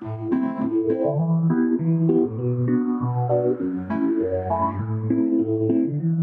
Thank you.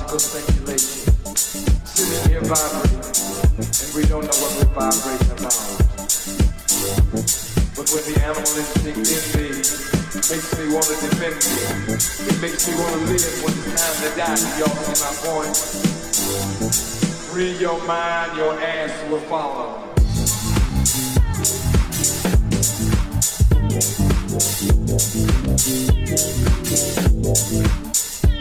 mystical speculation, sitting here vibrating, and we don't know what we're vibrating about. But when the animal instinct in me makes me want to defend me, it makes me want to live when it's time to die. Y'all see my point? Free your mind, your ass will follow. Thank